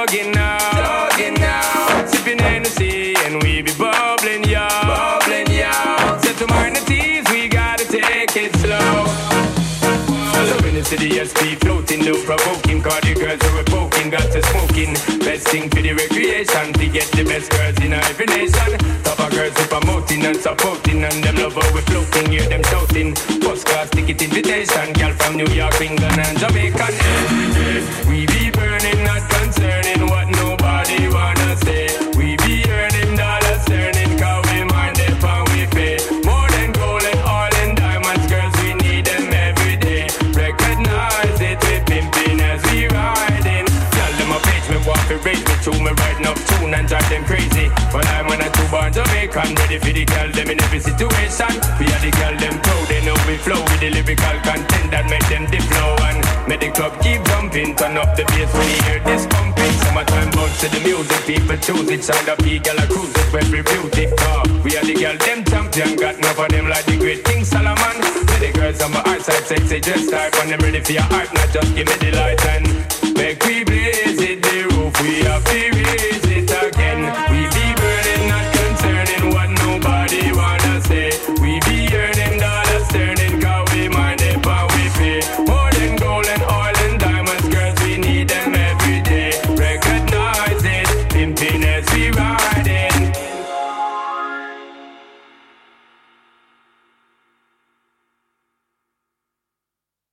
thugging now, thugging now. Sipping Hennessy and we be bubbling, yo, bubbling, yo. Set to minorities, we gotta take it slow. Following the city SP, floating, no provoking. Cause the girls who are poking, got to smoking. Best thing for the recreation, to get the best girls in every nation. Top of girls who promoting and supporting, and them love how we floating, hear them shouting. First ticket invitation, girl from New York, England, and Jamaica. Every day we be. Riding up tune and drive them crazy. But I'm on a two born Jamaican, ready for the girl them in every situation. We are the girl them proud, they know we flow with the lyrical content that make them dip flow and make the club keep jumping. Turn up the bass when you hear this pumping. Summertime bounce to the music, people choose it. Sound up, girl a cruise it, well reputed. Uh, we are the girl them champion, got enough of them like the great King Solomon. See the girls on my eyesight, sexy, just type, and them ready for your hype, not just give me the light and your period.